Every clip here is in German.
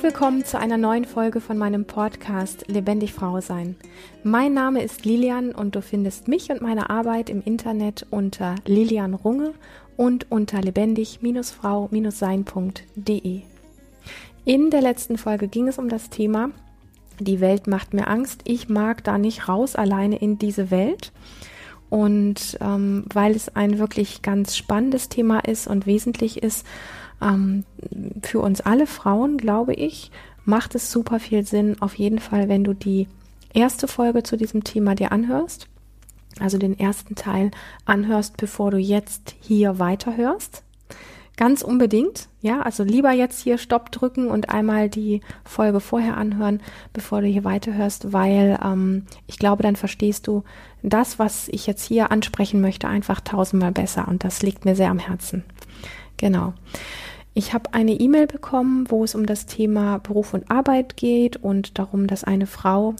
Herzlich willkommen zu einer neuen Folge von meinem Podcast Lebendig Frau sein. Mein Name ist Lilian und du findest mich und meine Arbeit im Internet unter Lilian Runge und unter lebendig-frau-sein.de. In der letzten Folge ging es um das Thema Die Welt macht mir Angst. Ich mag da nicht raus alleine in diese Welt. Und ähm, weil es ein wirklich ganz spannendes Thema ist und wesentlich ist, ähm, für uns alle Frauen, glaube ich, macht es super viel Sinn, auf jeden Fall, wenn du die erste Folge zu diesem Thema dir anhörst, also den ersten Teil anhörst, bevor du jetzt hier weiterhörst. Ganz unbedingt, ja, also lieber jetzt hier Stopp drücken und einmal die Folge vorher anhören, bevor du hier weiterhörst, weil ähm, ich glaube, dann verstehst du das, was ich jetzt hier ansprechen möchte, einfach tausendmal besser und das liegt mir sehr am Herzen. Genau. Ich habe eine E-Mail bekommen, wo es um das Thema Beruf und Arbeit geht und darum, dass eine Frau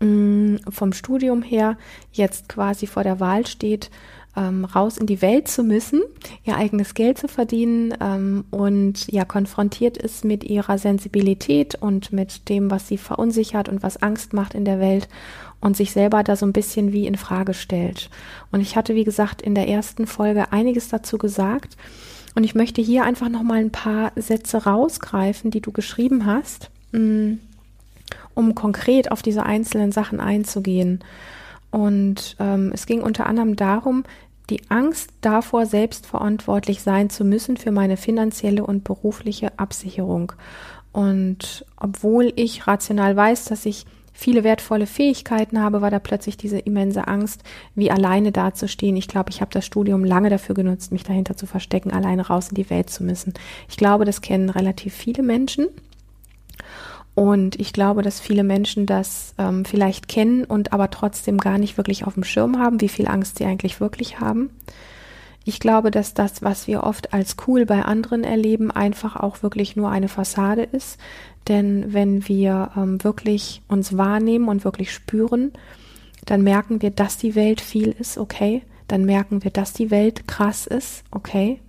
mh, mm, vom Studium her jetzt quasi vor der Wahl steht, ähm, raus in die Welt zu müssen, ihr eigenes Geld zu verdienen ähm, und ja konfrontiert ist mit ihrer Sensibilität und mit dem, was sie verunsichert und was Angst macht in der Welt und sich selber da so ein bisschen wie in Frage stellt. Und ich hatte, wie gesagt, in der ersten Folge einiges dazu gesagt. Und ich möchte hier einfach noch mal ein paar Sätze rausgreifen, die du geschrieben hast, mm, um konkret auf diese einzelnen Sachen einzugehen. Und ähm, es ging unter anderem darum, die Angst davor, selbst verantwortlich sein zu müssen für meine finanzielle und berufliche Absicherung. Und obwohl ich rational weiß, dass ich viele wertvolle Fähigkeiten habe, war da plötzlich diese immense Angst, wie alleine dazustehen. Ich glaube, ich habe das Studium lange dafür genutzt, mich dahinter zu verstecken, alleine raus in die Welt zu müssen. Ich glaube, das kennen relativ viele Menschen. Und ich glaube, dass viele Menschen das ähm, vielleicht kennen und aber trotzdem gar nicht wirklich auf dem Schirm haben, wie viel Angst sie eigentlich wirklich haben. Ich glaube, dass das, was wir oft als cool bei anderen erleben, einfach auch wirklich nur eine Fassade ist. Denn wenn wir ähm, wirklich uns wahrnehmen und wirklich spüren, dann merken wir, dass die Welt viel ist, okay. Dann merken wir, dass die Welt krass ist, okay.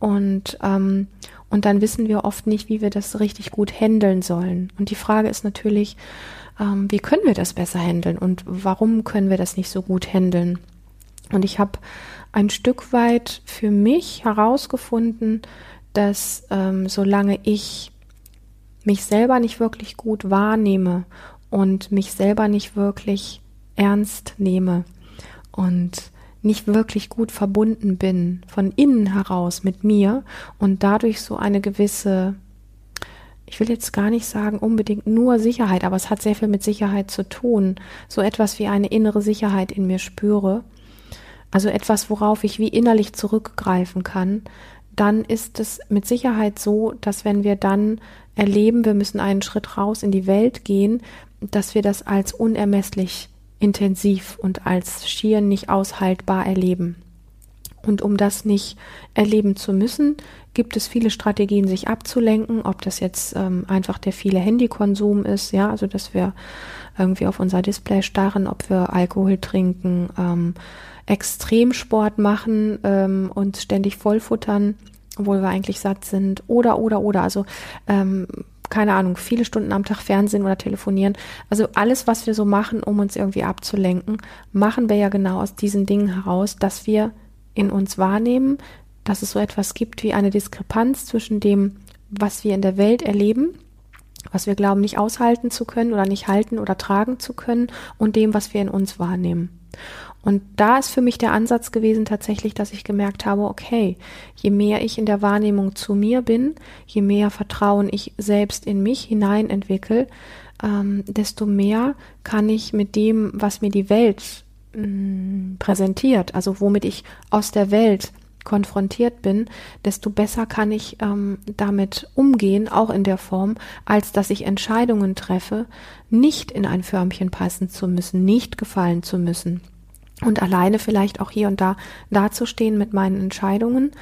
Und, ähm, und dann wissen wir oft nicht, wie wir das richtig gut handeln sollen. Und die Frage ist natürlich, ähm, wie können wir das besser handeln und warum können wir das nicht so gut handeln? Und ich habe ein Stück weit für mich herausgefunden, dass ähm, solange ich mich selber nicht wirklich gut wahrnehme und mich selber nicht wirklich ernst nehme und nicht wirklich gut verbunden bin von innen heraus mit mir und dadurch so eine gewisse, ich will jetzt gar nicht sagen unbedingt nur Sicherheit, aber es hat sehr viel mit Sicherheit zu tun, so etwas wie eine innere Sicherheit in mir spüre, also etwas, worauf ich wie innerlich zurückgreifen kann, dann ist es mit Sicherheit so, dass wenn wir dann erleben, wir müssen einen Schritt raus in die Welt gehen, dass wir das als unermesslich intensiv und als schier nicht aushaltbar erleben. Und um das nicht erleben zu müssen, gibt es viele Strategien, sich abzulenken, ob das jetzt ähm, einfach der viele Handykonsum ist, ja, also dass wir irgendwie auf unser Display starren, ob wir Alkohol trinken, ähm, Extremsport machen ähm, und ständig vollfuttern, obwohl wir eigentlich satt sind, oder, oder, oder, also ähm, keine Ahnung, viele Stunden am Tag Fernsehen oder telefonieren. Also alles, was wir so machen, um uns irgendwie abzulenken, machen wir ja genau aus diesen Dingen heraus, dass wir in uns wahrnehmen, dass es so etwas gibt wie eine Diskrepanz zwischen dem, was wir in der Welt erleben, was wir glauben nicht aushalten zu können oder nicht halten oder tragen zu können und dem, was wir in uns wahrnehmen. Und da ist für mich der Ansatz gewesen tatsächlich, dass ich gemerkt habe, okay, je mehr ich in der Wahrnehmung zu mir bin, je mehr Vertrauen ich selbst in mich hinein entwickle, ähm, desto mehr kann ich mit dem, was mir die Welt mh, mm, präsentiert, also womit ich aus der Welt konfrontiert bin, desto besser kann ich ähm, damit umgehen, auch in der Form, als dass ich Entscheidungen treffe, nicht in ein Förmchen passen zu müssen, nicht gefallen zu müssen und alleine vielleicht auch hier und da dazustehen mit meinen Entscheidungen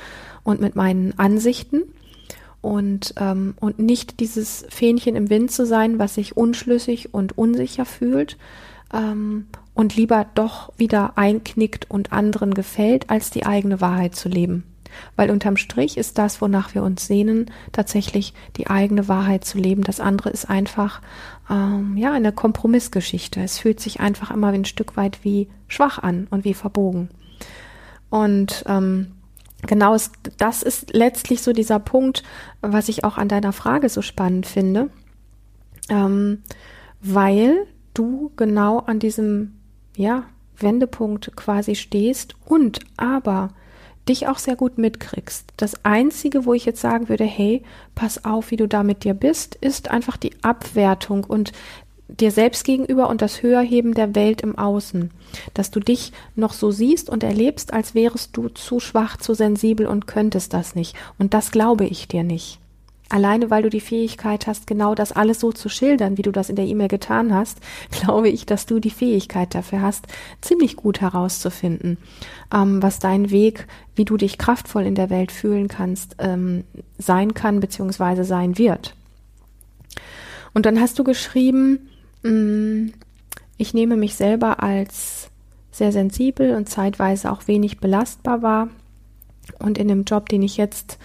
und mit meinen Ansichten und, ähm, und nicht dieses Fähnchen im Wind zu sein, was sich unschlüssig und unsicher fühlt ähm, und lieber doch wieder einknickt und anderen gefällt, als die eigene Wahrheit zu leben. Weil unterm Strich ist das, wonach wir uns sehnen, tatsächlich die eigene Wahrheit zu leben. Das andere ist einfach ähm, ja eine Kompromissgeschichte. Es fühlt sich einfach immer ein Stück weit wie schwach an und wie verbogen. Und ähm, genau das ist letztlich so dieser Punkt, was ich auch an deiner Frage so spannend finde, ähm, weil du genau an diesem ja Wendepunkt quasi stehst und aber dich auch sehr gut mitkriegst. Das Einzige, wo ich jetzt sagen würde, hey, pass auf, wie du da mit dir bist, ist einfach die Abwertung und dir selbst gegenüber und das Höherheben der Welt im Außen. Dass du dich noch so siehst und erlebst, als wärest du zu schwach, zu sensibel und könntest das nicht. Und das glaube ich dir nicht. Alleine weil du die Fähigkeit hast, genau das alles so zu schildern, wie du das in der E-Mail getan hast, glaube ich, dass du die Fähigkeit dafür hast, ziemlich gut herauszufinden, ähm, was dein Weg, wie du dich kraftvoll in der Welt fühlen kannst, ähm, sein kann bzw. sein wird. Und dann hast du geschrieben, mm, ich nehme mich selber als sehr sensibel und zeitweise auch wenig belastbar wahr. Und in dem Job, den ich jetzt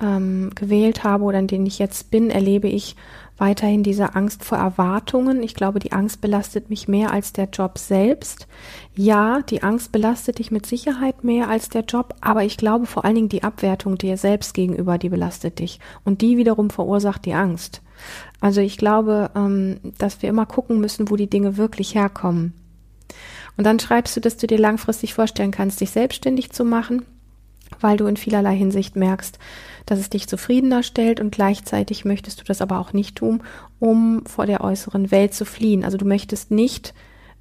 ähm, gewählt habe oder in denen ich jetzt bin, erlebe ich weiterhin diese Angst vor Erwartungen. Ich glaube, die Angst belastet mich mehr als der Job selbst. Ja, die Angst belastet dich mit Sicherheit mehr als der Job, aber ich glaube vor allen Dingen die Abwertung dir selbst gegenüber, die belastet dich. Und die wiederum verursacht die Angst. Also ich glaube, ähm, dass wir immer gucken müssen, wo die Dinge wirklich herkommen. Und dann schreibst du, dass du dir langfristig vorstellen kannst, dich selbstständig zu machen weil du in vielerlei Hinsicht merkst, dass es dich zufriedener stellt und gleichzeitig möchtest du das aber auch nicht tun, um vor der äußeren Welt zu fliehen. Also du möchtest nicht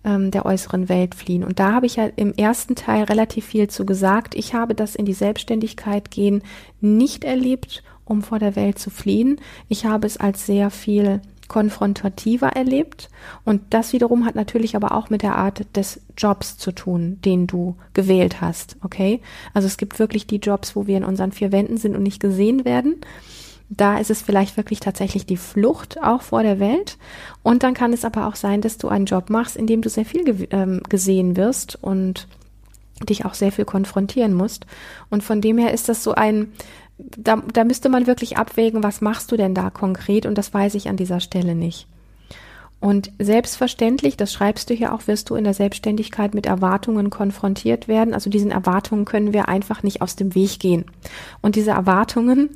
ähm, der äußeren Welt fliehen. Und da habe ich ja im ersten Teil relativ viel zu gesagt. Ich habe das in die Selbstständigkeit gehen nicht erlebt, um vor der Welt zu fliehen. Ich habe es als sehr viel konfrontativer erlebt. Und das wiederum hat natürlich aber auch mit der Art des Jobs zu tun, den du gewählt hast. Okay? Also es gibt wirklich die Jobs, wo wir in unseren vier Wänden sind und nicht gesehen werden. Da ist es vielleicht wirklich tatsächlich die Flucht auch vor der Welt. Und dann kann es aber auch sein, dass du einen Job machst, in dem du sehr viel ge ähm, gesehen wirst und dich auch sehr viel konfrontieren musst. Und von dem her ist das so ein, da, da müsste man wirklich abwägen, was machst du denn da konkret? Und das weiß ich an dieser Stelle nicht. Und selbstverständlich, das schreibst du hier auch, wirst du in der Selbstständigkeit mit Erwartungen konfrontiert werden. Also diesen Erwartungen können wir einfach nicht aus dem Weg gehen. Und diese Erwartungen,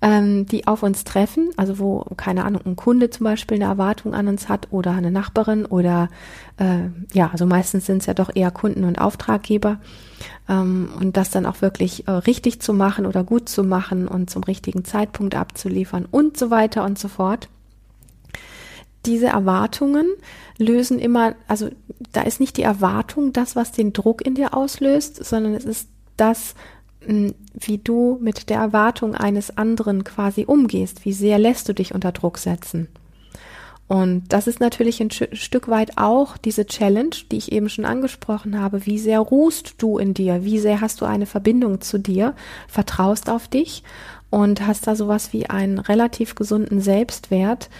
ähm, die auf uns treffen, also wo, keine Ahnung, ein Kunde zum Beispiel eine Erwartung an uns hat oder eine Nachbarin oder äh, ja, also meistens sind es ja doch eher Kunden und Auftraggeber ähm, und das dann auch wirklich äh, richtig zu machen oder gut zu machen und zum richtigen Zeitpunkt abzuliefern und so weiter und so fort. Diese Erwartungen lösen immer, also da ist nicht die Erwartung das, was den Druck in dir auslöst, sondern es ist das, wie du mit der Erwartung eines anderen quasi umgehst. Wie sehr lässt du dich unter Druck setzen? Und das ist natürlich ein Stück weit auch diese Challenge, die ich eben schon angesprochen habe. Wie sehr ruhst du in dir? Wie sehr hast du eine Verbindung zu dir? Vertraust auf dich und hast da sowas wie einen relativ gesunden Selbstwert,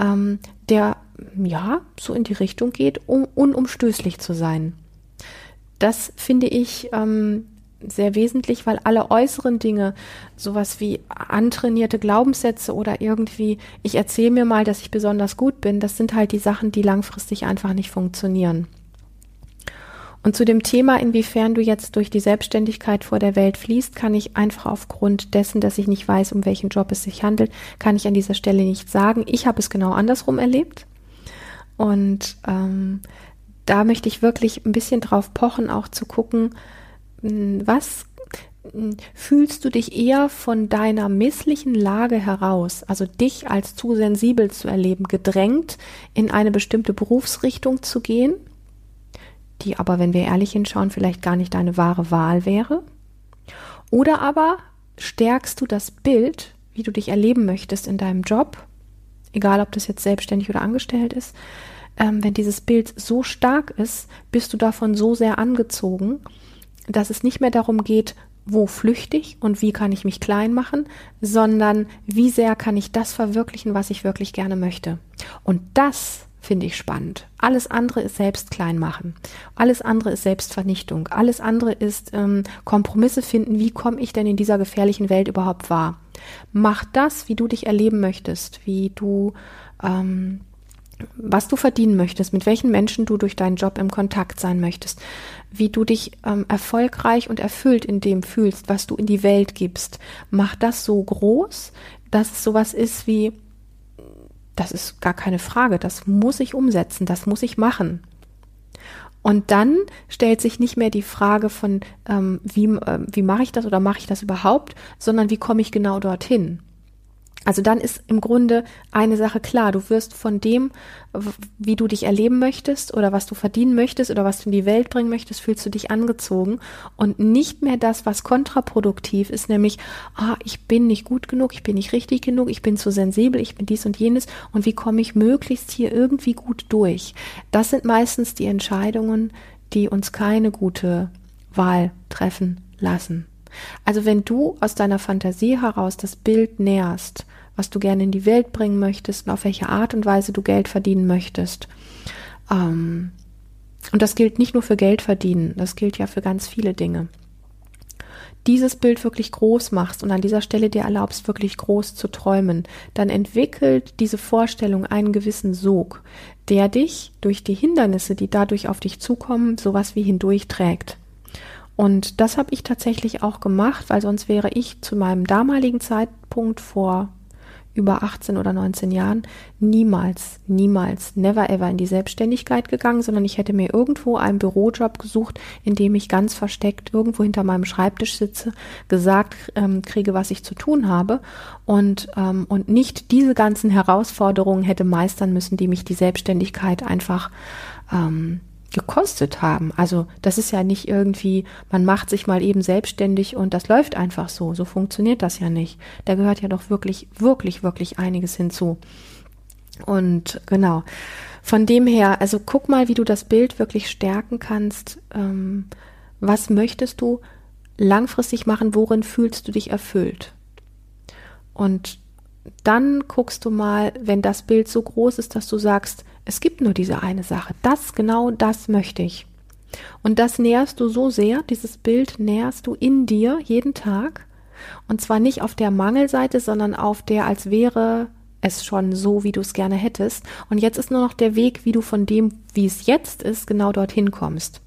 ähm, der ja so in die Richtung geht, um unumstößlich zu sein. Das finde ich ähm, sehr wesentlich, weil alle äußeren Dinge, sowas wie antrainierte Glaubenssätze oder irgendwie, ich erzähle mir mal, dass ich besonders gut bin, das sind halt die Sachen, die langfristig einfach nicht funktionieren. Und zu dem Thema, inwiefern du jetzt durch die Selbstständigkeit vor der Welt fließt, kann ich einfach aufgrund dessen, dass ich nicht weiß, um welchen Job es sich handelt, kann ich an dieser Stelle nicht sagen. Ich habe es genau andersrum erlebt. Und ähm, da möchte ich wirklich ein bisschen drauf pochen, auch zu gucken, was hm, fühlst du dich eher von deiner misslichen Lage heraus, also dich als zu sensibel zu erleben, gedrängt, in eine bestimmte Berufsrichtung zu gehen, die aber, wenn wir ehrlich hinschauen, vielleicht gar nicht deine wahre Wahl wäre? Oder aber stärkst du das Bild, wie du dich erleben möchtest in deinem Job, egal ob das jetzt selbstständig oder angestellt ist, ähm, wenn dieses Bild so stark ist, bist du davon so sehr angezogen, dass es nicht mehr darum geht, wo flüchte ich und wie kann ich mich klein machen, sondern wie sehr kann ich das verwirklichen, was ich wirklich gerne möchte. Und das finde ich spannend. Alles andere ist Selbstkleinmachen. Alles andere ist Selbstvernichtung. Alles andere ist ähm, Kompromisse finden. Wie komme ich denn in dieser gefährlichen Welt überhaupt wahr? Mach das, wie du dich erleben möchtest, wie du ähm, was du verdienen möchtest, mit welchen Menschen du durch deinen Job im Kontakt sein möchtest, wie du dich ähm, erfolgreich und erfüllt in dem fühlst, was du in die Welt gibst. Mach das so groß, dass es sowas ist wie, das ist gar keine Frage, das muss ich umsetzen, das muss ich machen. Und dann stellt sich nicht mehr die Frage von, ähm, wie, äh, wie mache ich das oder mache ich das überhaupt, sondern wie komme ich genau dorthin. Also dann ist im Grunde eine Sache klar. Du wirst von dem, wie du dich erleben möchtest oder was du verdienen möchtest oder was du in die Welt bringen möchtest, fühlst du dich angezogen und nicht mehr das, was kontraproduktiv ist, nämlich, ah, ich bin nicht gut genug, ich bin nicht richtig genug, ich bin zu sensibel, ich bin dies und jenes und wie komme ich möglichst hier irgendwie gut durch. Das sind meistens die Entscheidungen, die uns keine gute Wahl treffen lassen. Also wenn du aus deiner Fantasie heraus das Bild näherst, was du gerne in die Welt bringen möchtest und auf welche Art und Weise du Geld verdienen möchtest, ähm, und das gilt nicht nur für Geld verdienen, das gilt ja für ganz viele Dinge. Dieses Bild wirklich groß machst und an dieser Stelle dir erlaubst, wirklich groß zu träumen, dann entwickelt diese Vorstellung einen gewissen Sog, der dich durch die Hindernisse, die dadurch auf dich zukommen, sowas wie hindurchträgt. Und das habe ich tatsächlich auch gemacht, weil sonst wäre ich zu meinem damaligen Zeitpunkt vor über 18 oder 19 Jahren niemals, niemals, never ever in die Selbstständigkeit gegangen, sondern ich hätte mir irgendwo einen Bürojob gesucht, in dem ich ganz versteckt irgendwo hinter meinem Schreibtisch sitze, gesagt ähm, kriege, was ich zu tun habe. Und, ähm, und nicht diese ganzen Herausforderungen hätte meistern müssen, die mich die Selbstständigkeit einfach ähm, gekostet haben. Also das ist ja nicht irgendwie, man macht sich mal eben selbstständig und das läuft einfach so. So funktioniert das ja nicht. Da gehört ja doch wirklich, wirklich, wirklich einiges hinzu. Und genau, von dem her, also guck mal, wie du das Bild wirklich stärken kannst. Ähm, was möchtest du langfristig machen? Worin fühlst du dich erfüllt? Und dann guckst du mal, wenn das Bild so groß ist, dass du sagst, es gibt nur diese eine Sache. Das, genau das möchte ich. Und das näherst du so sehr, dieses Bild näherst du in dir jeden Tag. Und zwar nicht auf der Mangelseite, sondern auf der, als wäre es schon so, wie du es gerne hättest. Und jetzt ist nur noch der Weg, wie du von dem, wie es jetzt ist, genau dorthin kommst.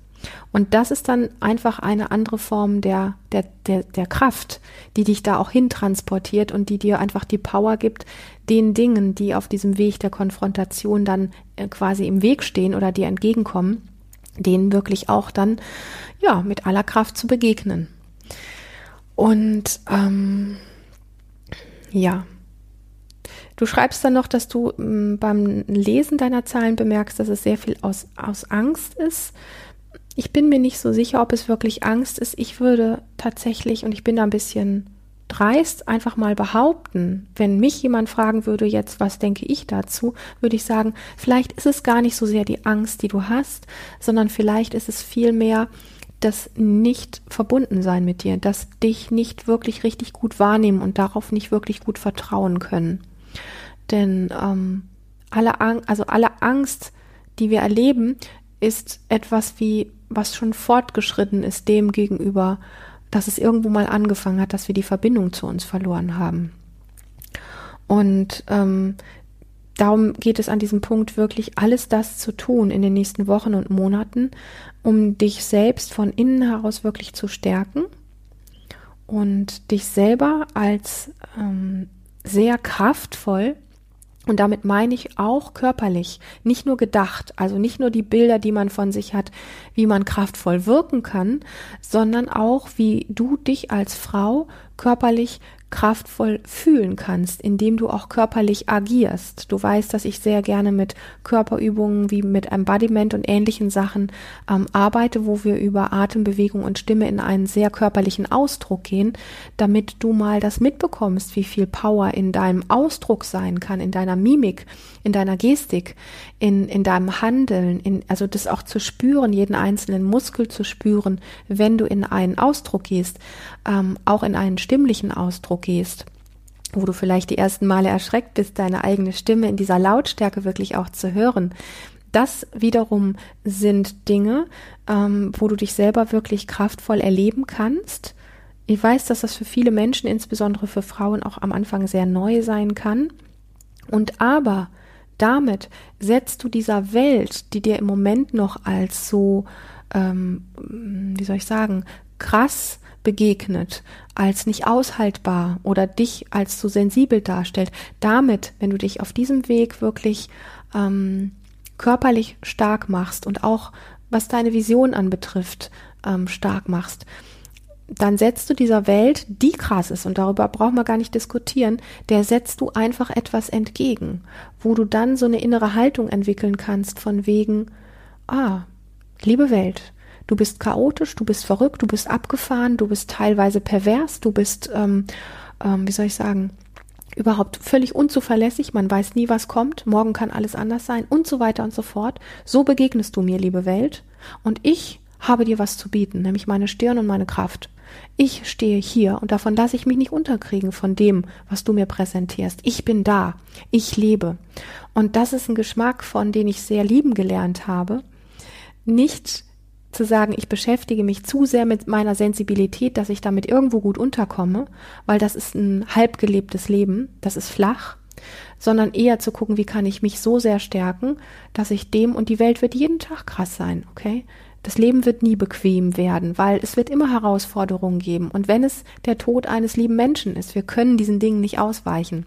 Und das ist dann einfach eine andere Form der, der, der, der Kraft, die dich da auch hintransportiert und die dir einfach die Power gibt, den Dingen, die auf diesem Weg der Konfrontation dann äh, quasi im Weg stehen oder dir entgegenkommen, denen wirklich auch dann, ja, mit aller Kraft zu begegnen. Und ähm, ja, Du schreibst dann noch, dass du ähm, beim Lesen deiner Zahlen bemerkst, dass es sehr viel aus, aus Angst ist, ich bin mir nicht so sicher, ob es wirklich Angst ist. Ich würde tatsächlich, und ich bin da ein bisschen dreist, einfach mal behaupten, wenn mich jemand fragen würde, jetzt, was denke ich dazu, würde ich sagen, vielleicht ist es gar nicht so sehr die Angst, die du hast, sondern vielleicht ist es vielmehr das nicht verbunden sein mit dir, das dich nicht wirklich richtig gut wahrnehmen und darauf nicht wirklich gut vertrauen können. Denn ähm, alle, Ang also alle Angst, die wir erleben, ist etwas wie was schon fortgeschritten ist dem gegenüber, dass es irgendwo mal angefangen hat, dass wir die Verbindung zu uns verloren haben. Und ähm, darum geht es an diesem Punkt wirklich, alles das zu tun in den nächsten Wochen und Monaten, um dich selbst von innen heraus wirklich zu stärken und dich selber als ähm, sehr kraftvoll und damit meine ich auch körperlich, nicht nur gedacht, also nicht nur die Bilder, die man von sich hat, wie man kraftvoll wirken kann, sondern auch, wie du dich als Frau körperlich kraftvoll fühlen kannst, indem du auch körperlich agierst. Du weißt, dass ich sehr gerne mit Körperübungen wie mit Embodiment und ähnlichen Sachen ähm, arbeite, wo wir über Atembewegung und Stimme in einen sehr körperlichen Ausdruck gehen, damit du mal das mitbekommst, wie viel Power in deinem Ausdruck sein kann, in deiner Mimik, in deiner Gestik, in, in deinem Handeln, in, also das auch zu spüren, jeden einzelnen Muskel zu spüren, wenn du in einen Ausdruck gehst, ähm, auch in einen stimmlichen Ausdruck gehst. wo du vielleicht die ersten Male erschreckt bist, deine eigene Stimme in dieser Lautstärke wirklich auch zu hören. Das wiederum sind Dinge, ähm, wo du dich selber wirklich kraftvoll erleben kannst. Ich weiß, dass das für viele Menschen, insbesondere für Frauen, auch am Anfang sehr neu sein kann. Und aber damit setzt du dieser Welt, die dir im Moment noch als so, ähm, wie soll ich sagen, krass begegnet, als nicht aushaltbar oder dich als zu sensibel darstellt, damit, wenn du dich auf diesem Weg wirklich ähm, körperlich stark machst und auch was deine Vision anbetrifft, ähm, stark machst, dann setzt du dieser Welt, die krass ist, und darüber brauchen wir gar nicht diskutieren, der setzt du einfach etwas entgegen, wo du dann so eine innere Haltung entwickeln kannst von wegen, ah, liebe Welt, du bist chaotisch, du bist verrückt, du bist abgefahren, du bist teilweise pervers, du bist, ähm, ähm, wie soll ich sagen, überhaupt völlig unzuverlässig, man weiß nie, was kommt, morgen kann alles anders sein und so weiter und so fort. So begegnest du mir, liebe Welt, und ich habe dir was zu bieten, nämlich meine Stirn und meine Kraft. Ich stehe hier und davon lasse ich mich nicht unterkriegen von dem, was du mir präsentierst. Ich bin da. Ich lebe. Und das ist ein Geschmack, von den ich sehr lieben gelernt habe. Nicht zu sagen, ich beschäftige mich zu sehr mit meiner Sensibilität, dass ich damit irgendwo gut unterkomme, weil das ist ein halb gelebtes Leben, das ist flach, sondern eher zu gucken, wie kann ich mich so sehr stärken, dass ich dem und die Welt wird jeden Tag krass sein, okay? Das Leben wird nie bequem werden, weil es wird immer Herausforderungen geben. Und wenn es der Tod eines lieben Menschen ist, wir können diesen Dingen nicht ausweichen.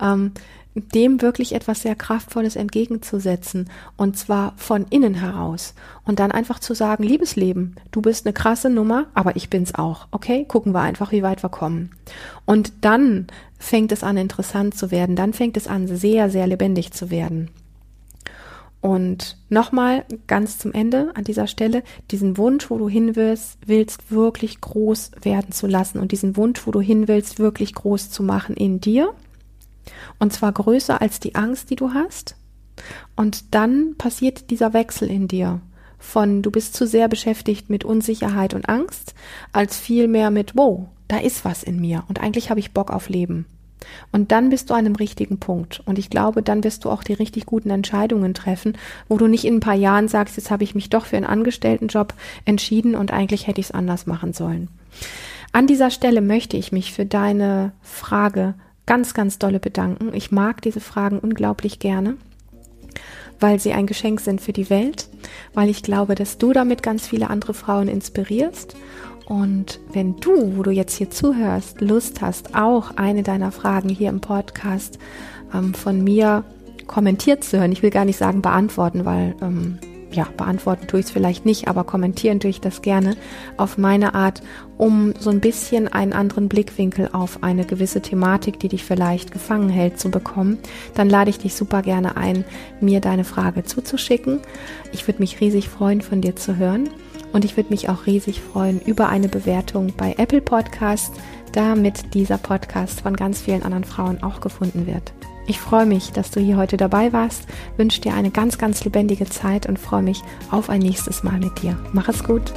Ähm, dem wirklich etwas sehr Kraftvolles entgegenzusetzen und zwar von innen heraus und dann einfach zu sagen, liebes Leben, du bist eine krasse Nummer, aber ich bin's auch, okay? Gucken wir einfach, wie weit wir kommen. Und dann fängt es an interessant zu werden, dann fängt es an sehr, sehr lebendig zu werden. Und nochmal ganz zum Ende an dieser Stelle, diesen Wunsch, wo du hin willst, willst, wirklich groß werden zu lassen und diesen Wunsch, wo du hin willst, wirklich groß zu machen in dir. Und zwar größer als die Angst, die du hast. Und dann passiert dieser Wechsel in dir von du bist zu sehr beschäftigt mit Unsicherheit und Angst, als vielmehr mit wow, da ist was in mir und eigentlich habe ich Bock auf Leben. Und dann bist du an einem richtigen Punkt. Und ich glaube, dann wirst du auch die richtig guten Entscheidungen treffen, wo du nicht in ein paar Jahren sagst, jetzt habe ich mich doch für einen Angestelltenjob entschieden und eigentlich hätte ich es anders machen sollen. An dieser Stelle möchte ich mich für deine Frage ganz, ganz dolle bedanken. Ich mag diese Fragen unglaublich gerne weil sie ein Geschenk sind für die Welt, weil ich glaube, dass du damit ganz viele andere Frauen inspirierst und wenn du, wo du jetzt hier zuhörst, Lust hast, auch eine deiner Fragen hier im Podcast ähm, von mir kommentiert zu hören, ich will gar nicht sagen beantworten, weil ähm, ja, beantworten tue ich es vielleicht nicht, aber kommentieren tue ich das gerne auf meine Art, um so ein bisschen einen anderen Blickwinkel auf eine gewisse Thematik, die dich vielleicht gefangen hält, zu bekommen, dann lade ich dich super gerne ein, mir deine Frage zuzuschicken. Ich würde mich riesig freuen, von dir zu hören. Und ich würde mich auch riesig freuen über eine Bewertung bei Apple Podcast, damit dieser Podcast von ganz vielen anderen Frauen auch gefunden wird. Ich freue mich, dass du hier heute dabei warst, wünsche dir eine ganz, ganz lebendige Zeit und freue mich auf ein nächstes Mal mit dir. Mach es gut.